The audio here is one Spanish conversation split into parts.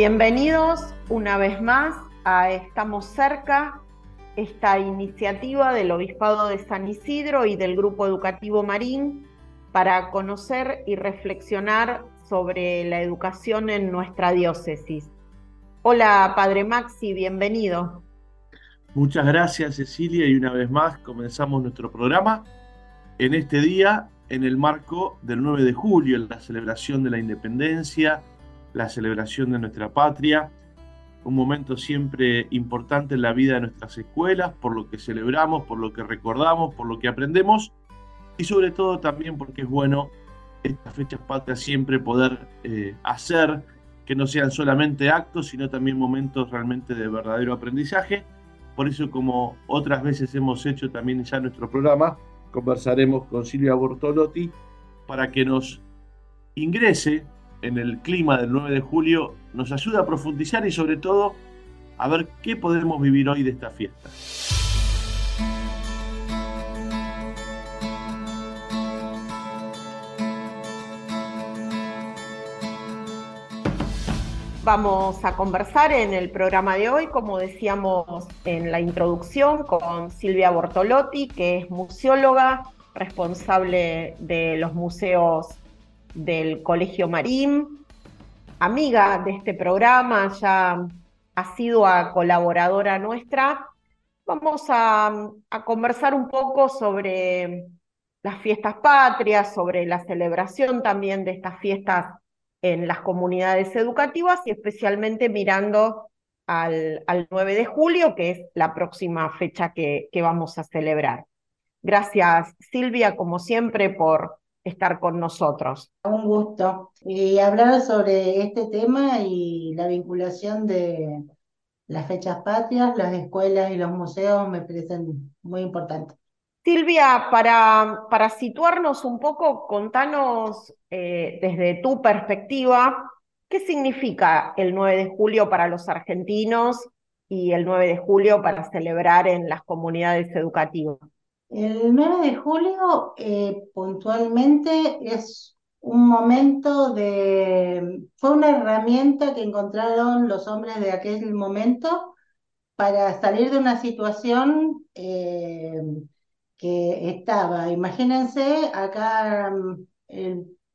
Bienvenidos una vez más a Estamos cerca, esta iniciativa del Obispado de San Isidro y del Grupo Educativo Marín para conocer y reflexionar sobre la educación en nuestra diócesis. Hola, Padre Maxi, bienvenido. Muchas gracias, Cecilia, y una vez más comenzamos nuestro programa en este día, en el marco del 9 de julio, en la celebración de la independencia, la celebración de nuestra patria, un momento siempre importante en la vida de nuestras escuelas, por lo que celebramos, por lo que recordamos, por lo que aprendemos y sobre todo también porque es bueno estas fechas patrias siempre poder eh, hacer que no sean solamente actos, sino también momentos realmente de verdadero aprendizaje. Por eso, como otras veces hemos hecho también ya en nuestro programa, conversaremos con Silvia Bortolotti para que nos ingrese en el clima del 9 de julio nos ayuda a profundizar y sobre todo a ver qué podemos vivir hoy de esta fiesta. Vamos a conversar en el programa de hoy, como decíamos en la introducción, con Silvia Bortolotti, que es museóloga, responsable de los museos del Colegio Marín, amiga de este programa, ya ha sido colaboradora nuestra. Vamos a, conversar un poco sobre las fiestas patrias, sobre la celebración también de estas fiestas en las comunidades educativas y especialmente mirando al, al 9 de julio, que es la próxima fecha que, que, vamos a celebrar. Gracias, Silvia, como siempre, por estar con nosotros. Un gusto. Y hablar sobre este tema y la vinculación de las fechas patrias, las escuelas y los museos me parecen muy importantes. Silvia, para, para situarnos un poco, contanos eh, desde tu perspectiva, ¿qué significa el 9 de julio para los argentinos y el 9 de julio para celebrar en las comunidades educativas? El 9 de julio eh, puntualmente es un momento de, fue una herramienta que encontraron los hombres de aquel momento para salir de una situación eh, que estaba, imagínense, acá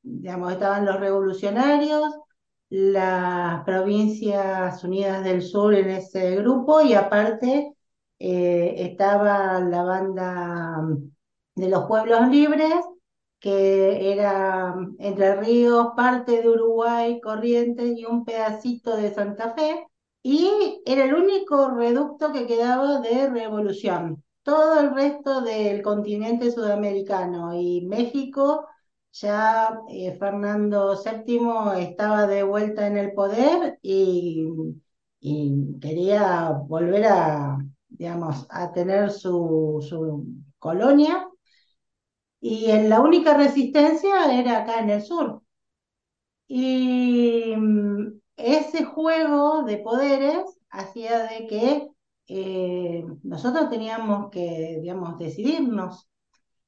digamos, estaban los revolucionarios, las provincias unidas del sur en ese grupo y aparte eh, estaba la banda mm, de los pueblos libres, que era mm, Entre Ríos, parte de Uruguay, Corrientes y un pedacito de Santa Fe, y era el único reducto que quedaba de revolución. Todo el resto del continente sudamericano y México, ya eh, Fernando VII estaba de vuelta en el poder y, y quería volver a, digamos, a tener su, su colonia, y en la única resistencia era acá en el sur. Y mm, ese juego de poderes hacía de que eh, nosotros teníamos que, digamos, decidirnos.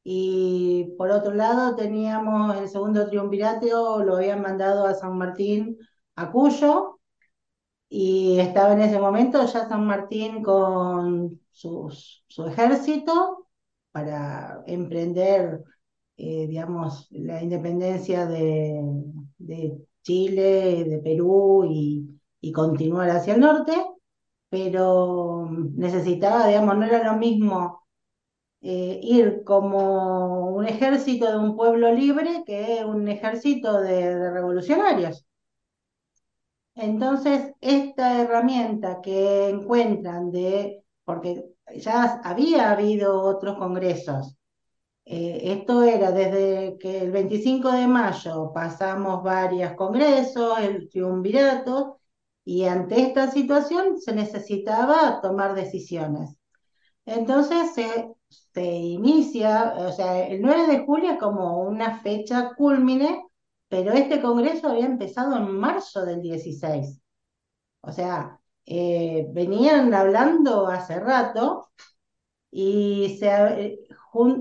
Y por otro lado teníamos el segundo triunvirato, lo habían mandado a San Martín, a Cuyo, y estaba en ese momento ya San Martín con su ejército para emprender, eh, digamos, la independencia de, de, Chile, de Perú y, y continuar hacia el norte, pero necesitaba, digamos, no era lo mismo eh, ir como un ejército de un pueblo libre que un ejército de revolucionarios. Entonces, esta herramienta que encuentran de, porque ya había habido otros congresos, eh, esto era desde que el 25 de mayo pasamos varios congresos, el triunvirato, y ante esta situación se necesitaba tomar decisiones. Entonces se, se inicia, o sea, el 9 de julio como una fecha culmine pero este Congreso había empezado en marzo del 16. O sea, eh, venían hablando hace rato y se, eh,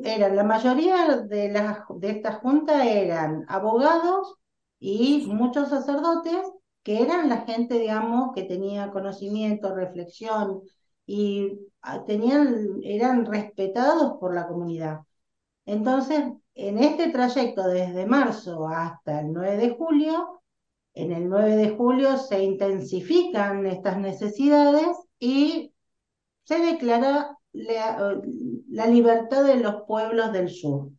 eran, la mayoría de, las, de esta junta eran abogados y muchos sacerdotes que eran la gente, digamos, que tenía conocimiento, reflexión y ah, tenían, eran respetados por la comunidad. Entonces, en este trayecto desde marzo hasta el 9 de julio, en el 9 de julio se intensifican estas necesidades y se declara la, libertad de los pueblos del sur,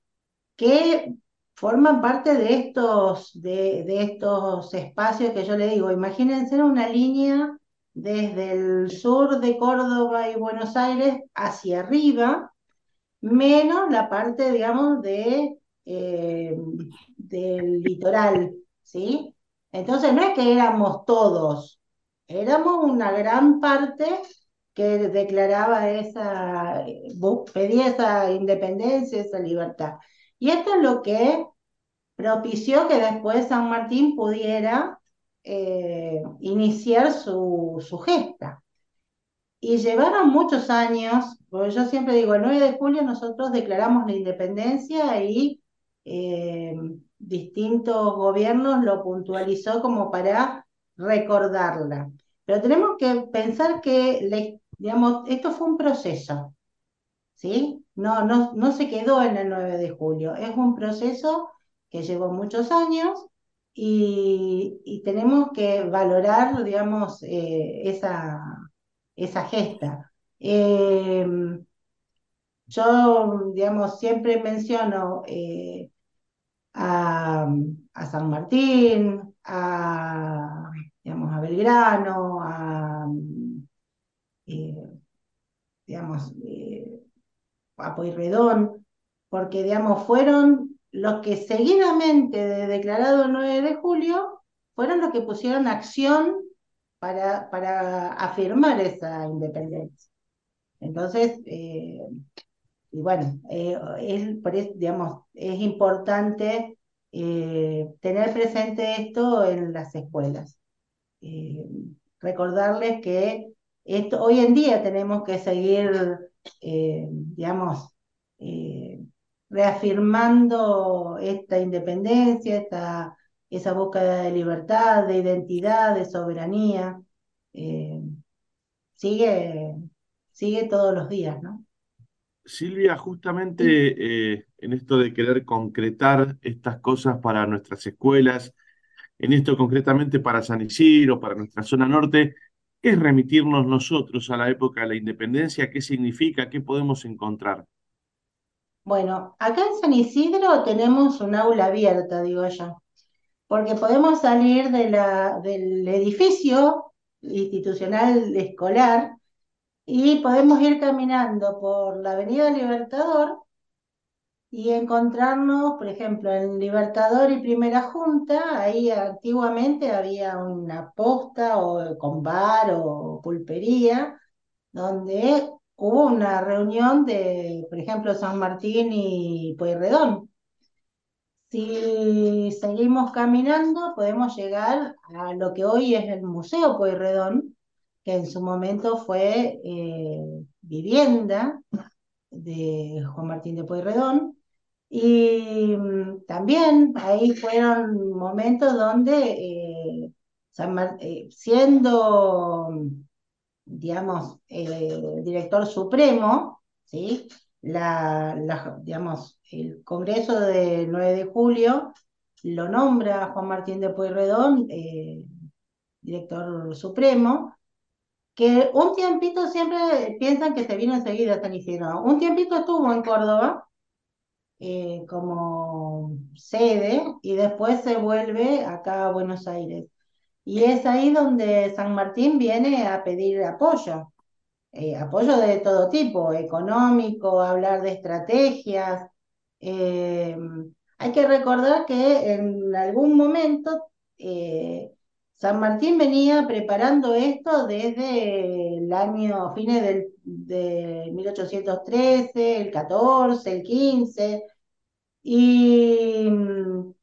que forman parte de estos, de, de, estos espacios que yo le digo. Imagínense una línea desde el sur de Córdoba y Buenos Aires hacia arriba, menos la parte, digamos, de, eh, del litoral, ¿sí? Entonces no es que éramos todos, éramos una gran parte que declaraba esa, pedía esa independencia, esa libertad. Y esto es lo que propició que después San Martín pudiera eh, iniciar su, su, gesta. Y llevaron muchos años, porque yo siempre digo, el 9 de julio nosotros declaramos la independencia y eh, distintos gobiernos lo puntualizó como para recordarla. Pero tenemos que pensar que, digamos, esto fue un proceso, ¿sí? No, no, no se quedó en el 9 de julio, es un proceso que llevó muchos años y, tenemos que valorar, digamos, eh, esa, esa gesta. Em, yo, digamos, siempre menciono eh, a, San Martín, a, digamos, a Belgrano, a, eh, digamos, a Pueyrredón, porque, digamos, fueron los que seguidamente de declarado el 9 de julio fueron los que pusieron acción para, para afirmar esa independencia. Entonces, eh, y bueno, eh, es, es importante eh, tener presente esto en las escuelas. recordarles que esto, hoy en día tenemos que seguir, digamos, reafirmando esta independencia, esta, esa búsqueda de libertad, de identidad, de soberanía. Eh, sigue, sigue todos los días, ¿no? Silvia, justamente eh, en esto de querer concretar estas cosas para nuestras escuelas, en esto concretamente para San Isidro, para nuestra zona norte, ¿qué es remitirnos nosotros a la época de la independencia? ¿Qué significa? ¿Qué podemos encontrar? Bueno, acá en San Isidro tenemos un aula abierta, digo yo, porque podemos salir del edificio institucional escolar y podemos ir caminando por la Avenida Libertador y encontrarnos, por ejemplo, en Libertador y Primera Junta, ahí antiguamente había una posta o con bar o pulpería, donde hubo una reunión de, por ejemplo, San Martín y Pueyrredón. Si seguimos caminando, podemos llegar a lo que hoy es el Museo Pueyrredón, que en su momento fue eh, vivienda de Juan Martín de Pueyrredón. Y mm, también ahí fueron momentos donde, eh, eh, siendo digamos, director supremo, ¿sí? La, digamos, el Congreso del 9 de julio lo nombra Juan Martín de Pueyrredón, eh, director supremo, que un tiempito siempre piensan que se vino enseguida San Isidro. Un tiempito estuvo en Córdoba eh, como sede y después se vuelve acá a Buenos Aires. Y es ahí donde San Martín viene a pedir apoyo, eh, apoyo de todo tipo, económico, hablar de estrategias. Eh, hay que recordar que en algún momento eh, San Martín venía preparando esto desde el año, fines del, de 1813, el 14, el 15, y mm,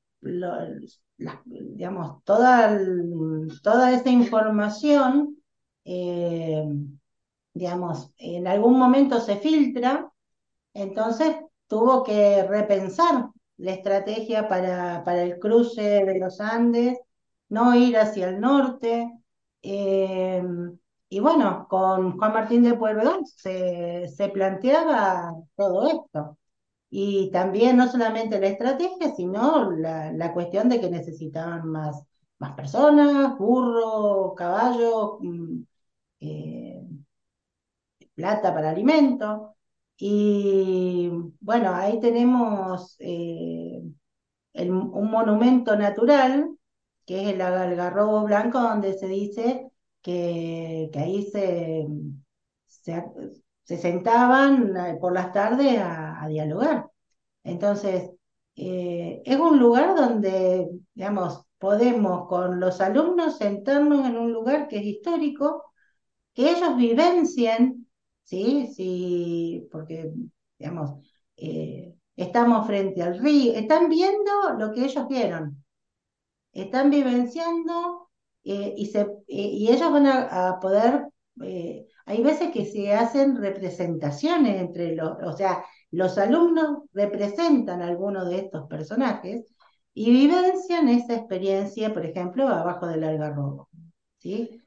digamos, toda, toda esa información, eh, digamos, en algún momento se filtra, entonces tuvo que repensar la estrategia para, para el cruce de los Andes no ir hacia el norte. Eh, y bueno, con Juan Martín de Pueyrredón se, se planteaba todo esto. Y también no solamente la estrategia, sino la, la cuestión de que necesitaban más, más personas, burros, caballos, mm, eh, plata para alimento. Y bueno, ahí tenemos eh, un monumento natural, que es el Algarrobo Blanco, donde se dice que, que ahí se, se, sentaban eh, por las tardes a, dialogar. Entonces, eh, es un lugar donde, digamos, podemos con los alumnos sentarnos en un lugar que es histórico, que ellos vivencien, ¿sí? sí porque, digamos, eh, estamos frente al río, están viendo lo que ellos vieron, están vivenciando eh, y, se, eh, y ellos van a, poder, hay veces que se hacen representaciones entre los, o sea, los alumnos representan a alguno de estos personajes y vivencian esa experiencia, por ejemplo, abajo del algarrobo. ¿sí?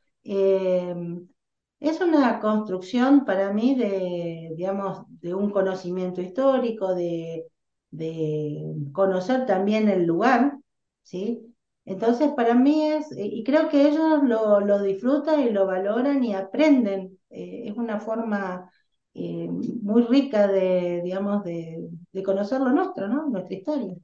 Es una construcción para mí de, digamos, de un conocimiento histórico, de, conocer también el lugar, ¿sí? Entonces, para mí es, y creo que ellos lo, disfrutan y lo valoran y aprenden. Eh, es una forma eh, muy rica de, digamos, de, conocer lo nuestro, ¿no? Nuestra historia.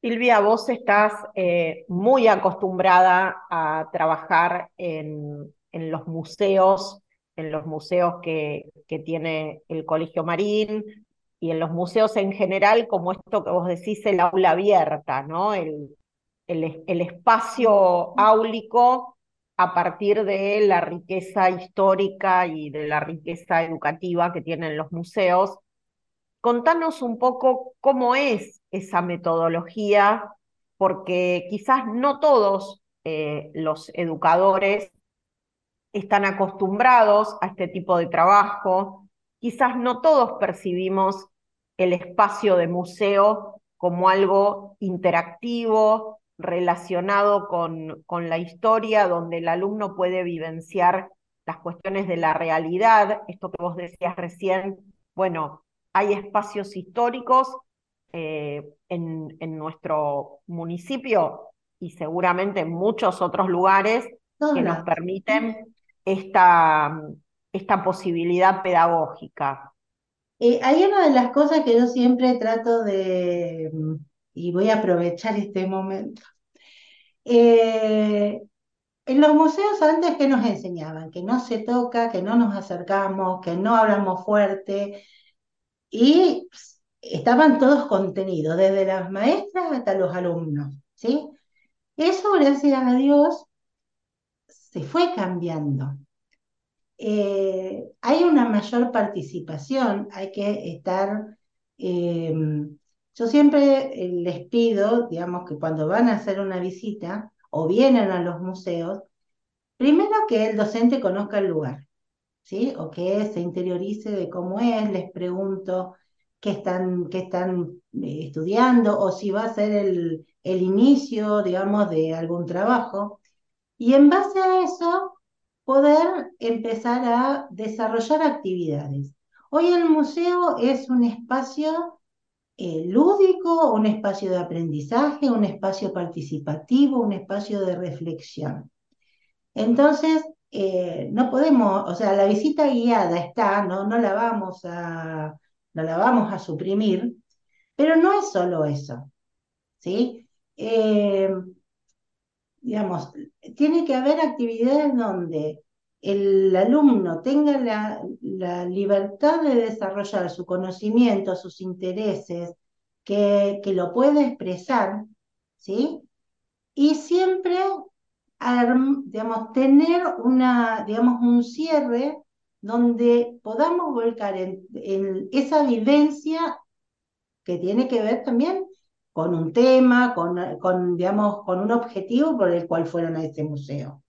Silvia, vos estás eh, muy acostumbrada a trabajar en, en los museos, en los museos que, que tiene el Colegio Marín y en los museos en general, como esto que vos decís, el aula abierta, ¿no? El, el, espacio áulico a partir de la riqueza histórica y de la riqueza educativa que tienen los museos. Contanos un poco cómo es esa metodología, porque quizás no todos eh, los educadores están acostumbrados a este tipo de trabajo. Quizás no todos percibimos el espacio de museo como algo interactivo, relacionado con, con la historia, donde el alumno puede vivenciar las cuestiones de la realidad, esto que vos decías recién, bueno, hay espacios históricos eh, en, en, nuestro municipio y seguramente en muchos otros lugares que nos permiten esta, esta posibilidad pedagógica? Eh, hay una de las cosas que yo siempre trato de, y voy a aprovechar este momento. Eh, en los museos antes que nos enseñaban, que no se toca, que no nos acercamos, que no hablamos fuerte, y estaban todos contenidos, desde las maestras hasta los alumnos, ¿sí? Eso, gracias a Dios, se fue cambiando. Eh, hay una mayor participación, hay que estar, eh, yo siempre eh, les pido, digamos, que cuando van a hacer una visita o vienen a los museos, primero que el docente conozca el lugar, ¿sí? O que se interiorice de cómo es, les pregunto qué están, qué están estudiando o si va a ser el, el inicio, digamos, de algún trabajo. Y en base a eso, poder empezar a desarrollar actividades. Hoy el museo es un espacio eh, lúdico, un espacio de aprendizaje, un espacio participativo, un espacio de reflexión. Entonces, eh, no podemos, o sea, la visita guiada está, no, no, la vamos a, no la vamos a suprimir, pero no es solo eso, ¿sí? Eh, digamos, tiene que haber actividades donde el alumno tenga la, libertad de desarrollar su conocimiento, sus intereses, que, que lo pueda expresar, ¿sí? Y siempre, digamos, tener una, digamos, un cierre donde podamos volcar en esa vivencia que tiene que ver también con un tema, con, digamos, con un objetivo por el cual fueron a este museo.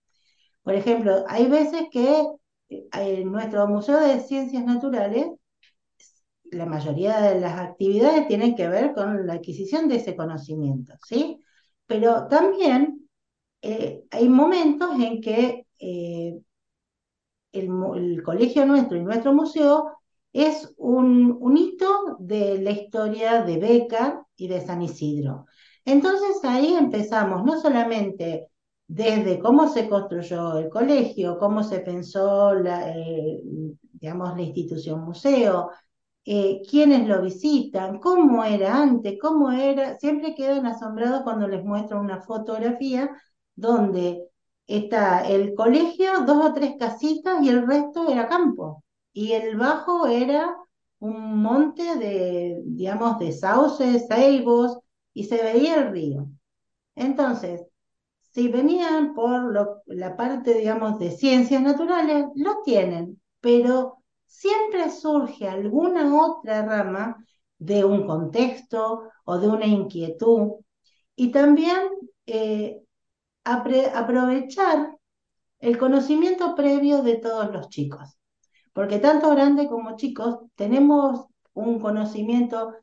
Por ejemplo, hay veces que eh, en nuestro Museo de Ciencias Naturales, la mayoría de las actividades tienen que ver con la adquisición de ese conocimiento, ¿sí? Pero también eh, hay momentos en que eh, el, colegio nuestro y nuestro museo es un, hito de la historia de Beca y de San Isidro. Entonces ahí empezamos no solamente desde cómo se construyó el colegio, cómo se pensó la, eh, digamos, la institución museo, eh, quiénes lo visitan, cómo era antes, cómo era, siempre quedan asombrados cuando les muestro una fotografía donde está el colegio, dos o tres casitas y el resto era campo. Y el bajo era un monte de, digamos, de sauces, ceibos, y se veía el río. Entonces, si venían por la parte, digamos, de ciencias naturales, lo tienen, pero siempre surge alguna otra rama de un contexto o de una inquietud. Y también eh, aprovechar el conocimiento previo de todos los chicos. Porque tanto grandes como chicos tenemos un conocimiento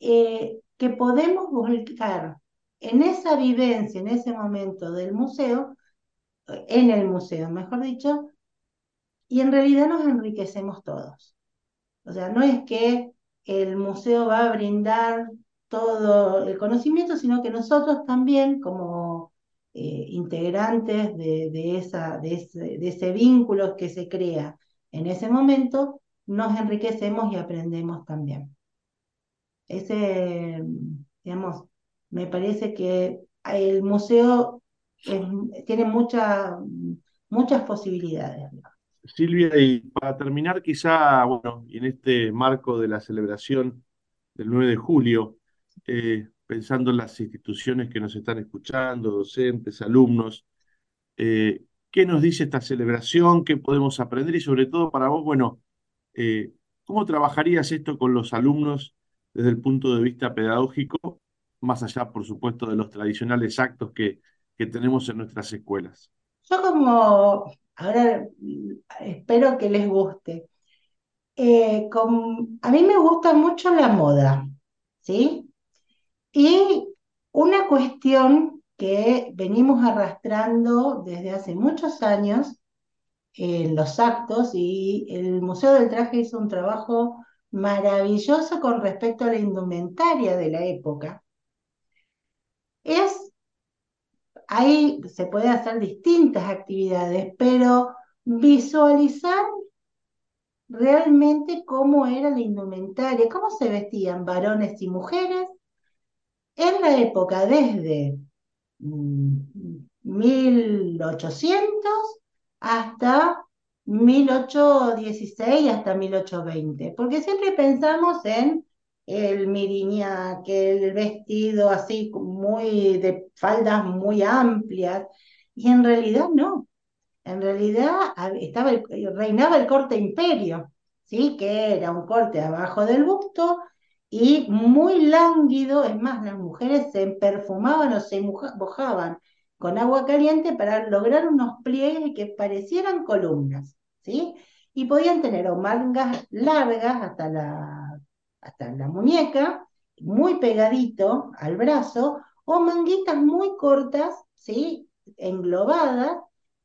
eh, que podemos buscar en esa vivencia, en ese momento del museo, en el museo, mejor dicho, y en realidad nos enriquecemos todos. O sea, no es que el museo va a brindar todo el conocimiento, sino que nosotros también, como eh, integrantes de, esa, de, ese, de ese vínculo que se crea en ese momento, nos enriquecemos y aprendemos también. Ese, digamos, me parece que el museo tiene muchas posibilidades. Silvia, y para terminar, quizá, bueno, en este marco de la celebración del 9 de julio, eh, pensando en las instituciones que nos están escuchando, docentes, alumnos, eh, ¿qué nos dice esta celebración? ¿Qué podemos aprender? Y sobre todo para vos, bueno, eh, ¿cómo trabajarías esto con los alumnos desde el punto de vista pedagógico, más allá, por supuesto, de los tradicionales actos que, que tenemos en nuestras escuelas? Yo como Ahora espero que les guste. Eh, a mí me gusta mucho la moda, ¿sí? Y una cuestión que venimos arrastrando desde hace muchos años en los actos y el Museo del Traje hizo un trabajo maravilloso con respecto a la indumentaria de la época. Es ahí se puede hacer distintas actividades, pero visualizar realmente cómo era la indumentaria, cómo se vestían varones y mujeres en la época desde 1800 mm, hasta 1816 hasta 1820, porque siempre pensamos en el miriña, que el vestido así muy de faldas muy amplias, y en realidad no. En realidad estaba reinaba el corte imperio, ¿sí? que era un corte abajo del busto y muy lánguido, es más, las mujeres se perfumaban o se mojaban con agua caliente para lograr unos pliegues que parecieran columnas, ¿sí? Y podían tener o mangas largas hasta la hasta la muñeca, muy pegadito al brazo, o manguitas muy cortas, ¿sí? englobadas,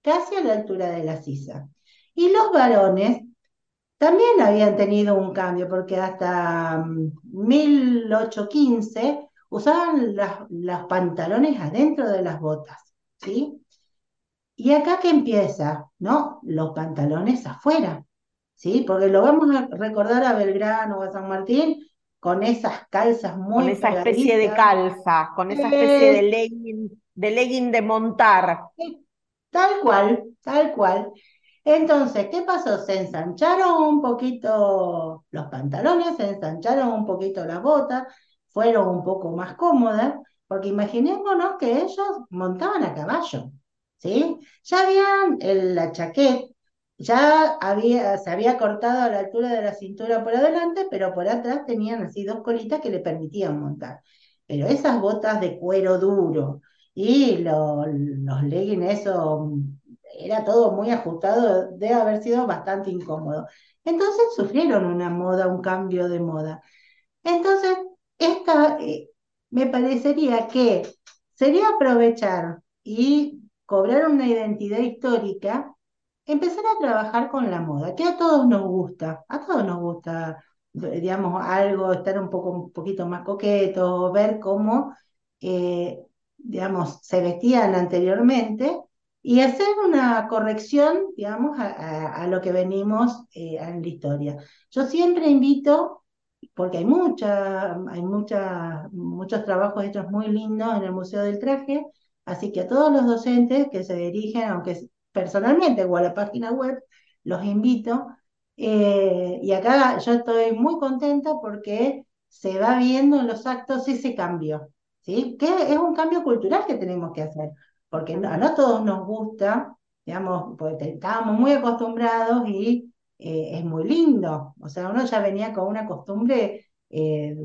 casi a la altura de la sisa. Y los varones también habían tenido un cambio, porque hasta 1815 mm, usaban los pantalones adentro de las botas, ¿sí? Y acá que empieza, ¿no? Los pantalones afuera. ¿sí? Porque lo vamos a recordar a Belgrano o a San Martín con esas calzas muy Con esa especie de calza, con esa especie de legging, de legging de montar. Tal cual, tal cual. Entonces, ¿qué pasó? Se ensancharon un poquito los pantalones, se ensancharon un poquito las botas, fueron un poco más cómodas, porque imaginémonos que ellos montaban a caballo, ¿sí? Ya habían la chaqueta, ya había, se había cortado a la altura de la cintura por adelante, pero por atrás tenían así dos colitas que le permitían montar. Pero esas botas de cuero duro y los leggings, eso era todo muy ajustado, debe haber sido bastante incómodo. Entonces sufrieron una moda, un cambio de moda. Entonces, esta, eh, me parecería que sería aprovechar y cobrar una identidad histórica, empezar a trabajar con la moda, que a todos nos gusta, a todos nos gusta, digamos, algo, estar un poco, un poquito más coqueto, ver cómo, eh, digamos, se vestían anteriormente y hacer una corrección, digamos, a, lo que venimos eh, en la historia. Yo siempre invito, porque hay, mucha, hay mucha, muchos trabajos hechos muy lindos en el Museo del Traje, así que a todos los docentes que se dirigen, aunque personalmente o a la página web, los invito. Eh, y acá yo estoy muy contenta porque se va viendo en los actos ese cambio, ¿sí? Que es un cambio cultural que tenemos que hacer porque no, a todos nos gusta, digamos, porque estábamos muy acostumbrados y eh, es muy lindo. O sea, uno ya venía con una costumbre, eh,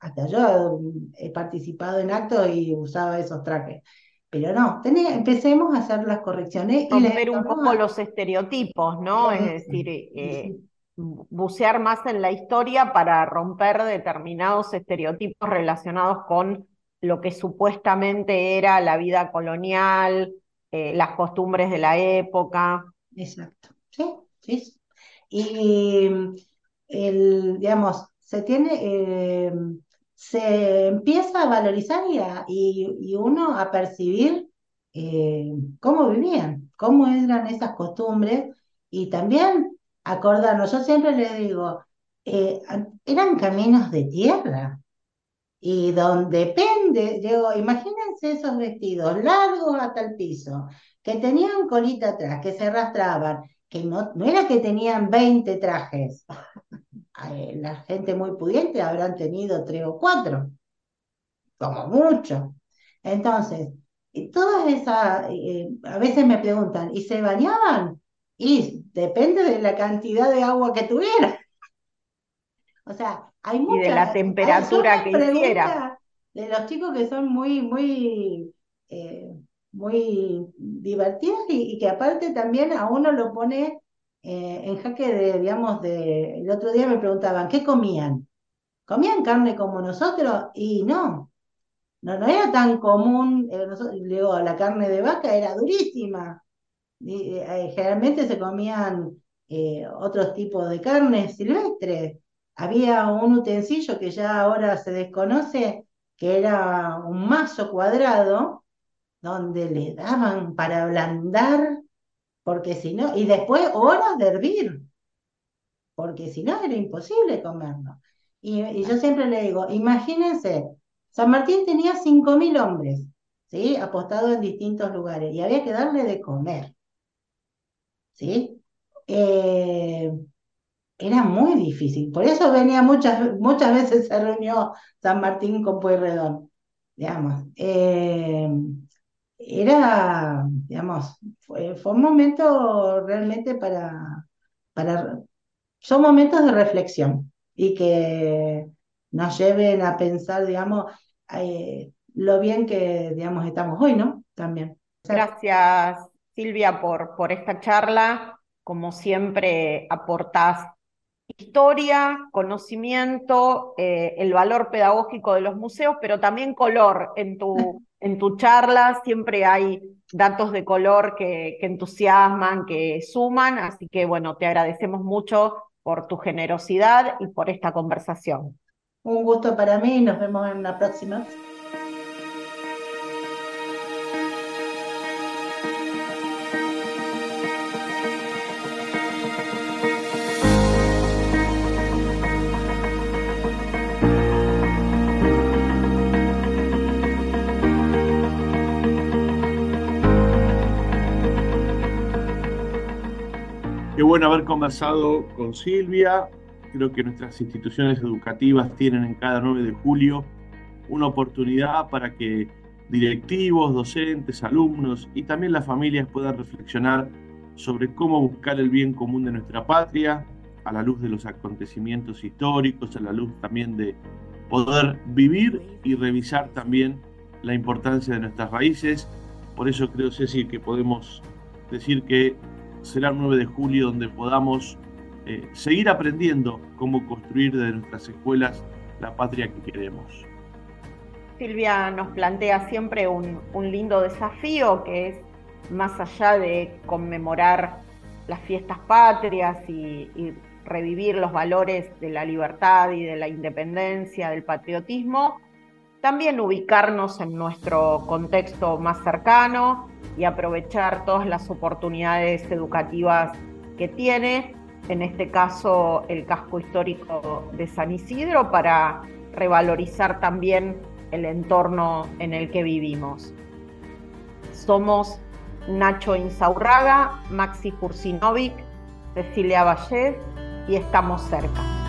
hasta yo he participado en actos y usaba esos trajes. Pero no, empecemos a hacer las correcciones. Romper un poco los estereotipos, ¿no? Es decir, eh, bucear más en la historia para romper determinados estereotipos relacionados con lo que supuestamente era la vida colonial, eh, las costumbres de la época. Exacto, sí, sí. Y el, digamos, se tiene, eh, se empieza a valorizar y, y, uno a percibir eh, cómo vivían, cómo eran esas costumbres y también acordarnos, yo siempre les digo, eran caminos de tierra, y donde depende, digo, imagínense esos vestidos largos hasta el piso, que tenían colita atrás, que se arrastraban, que no, no era que tenían 20 trajes. La gente muy pudiente habrán tenido tres o cuatro, como mucho. Entonces, todas esas, a veces me preguntan, ¿y se bañaban? Y depende de la cantidad de agua que tuvieran. O sea, hay y de la temperatura que hiciera. De los chicos que son muy, muy, eh, muy divertidos y, que aparte también a uno lo pone eh, en jaque de, digamos, de, el otro día me preguntaban, ¿qué comían? ¿Comían carne como nosotros? Y no, no, no era tan común, eh, digo, la carne de vaca era durísima. generalmente se comían otros tipos de carnes silvestres había un utensilio que ya ahora se desconoce, que era un mazo cuadrado, donde le daban para ablandar, porque si no, y después horas de hervir, porque si no era imposible comerlo. Y, yo siempre le digo, imagínense, San Martín tenía 5.000 hombres, ¿sí? Apostados en distintos lugares, y había que darle de comer, ¿sí? Eh, era muy difícil. Por eso venía muchas, muchas veces se reunió San Martín con Pueyrredón, digamos. Eh, era, digamos, fue, un momento realmente para, para, son momentos de reflexión y que nos lleven a pensar, digamos, eh, lo bien que, digamos, estamos hoy, ¿no? También. Gracias, Silvia, por, por esta charla. Como siempre, aportás historia, conocimiento, eh, el valor pedagógico de los museos, pero también color en tu, en tu charla. Siempre hay datos de color que, que entusiasman, que suman, así que bueno, te agradecemos mucho por tu generosidad y por esta conversación. Un gusto para mí nos vemos en la próxima. Bueno haber conversado con Silvia. Creo que nuestras instituciones educativas tienen en cada 9 de julio una oportunidad para que directivos, docentes, alumnos y también las familias puedan reflexionar sobre cómo buscar el bien común de nuestra patria a la luz de los acontecimientos históricos, a la luz también de poder vivir y revisar también la importancia de nuestras raíces. Por eso creo, Ceci, que podemos decir que será el 9 de julio donde podamos eh, seguir aprendiendo cómo construir desde nuestras escuelas la patria que queremos. Silvia nos plantea siempre un, lindo desafío que es más allá de conmemorar las fiestas patrias y, y revivir los valores de la libertad y de la independencia, del patriotismo, también ubicarnos en nuestro contexto más cercano y aprovechar todas las oportunidades educativas que tiene, en este caso el casco histórico de San Isidro, para revalorizar también el entorno en el que vivimos. Somos Nacho Insaurraga, Maxi Kursinovic, Cecilia Vallés y estamos cerca.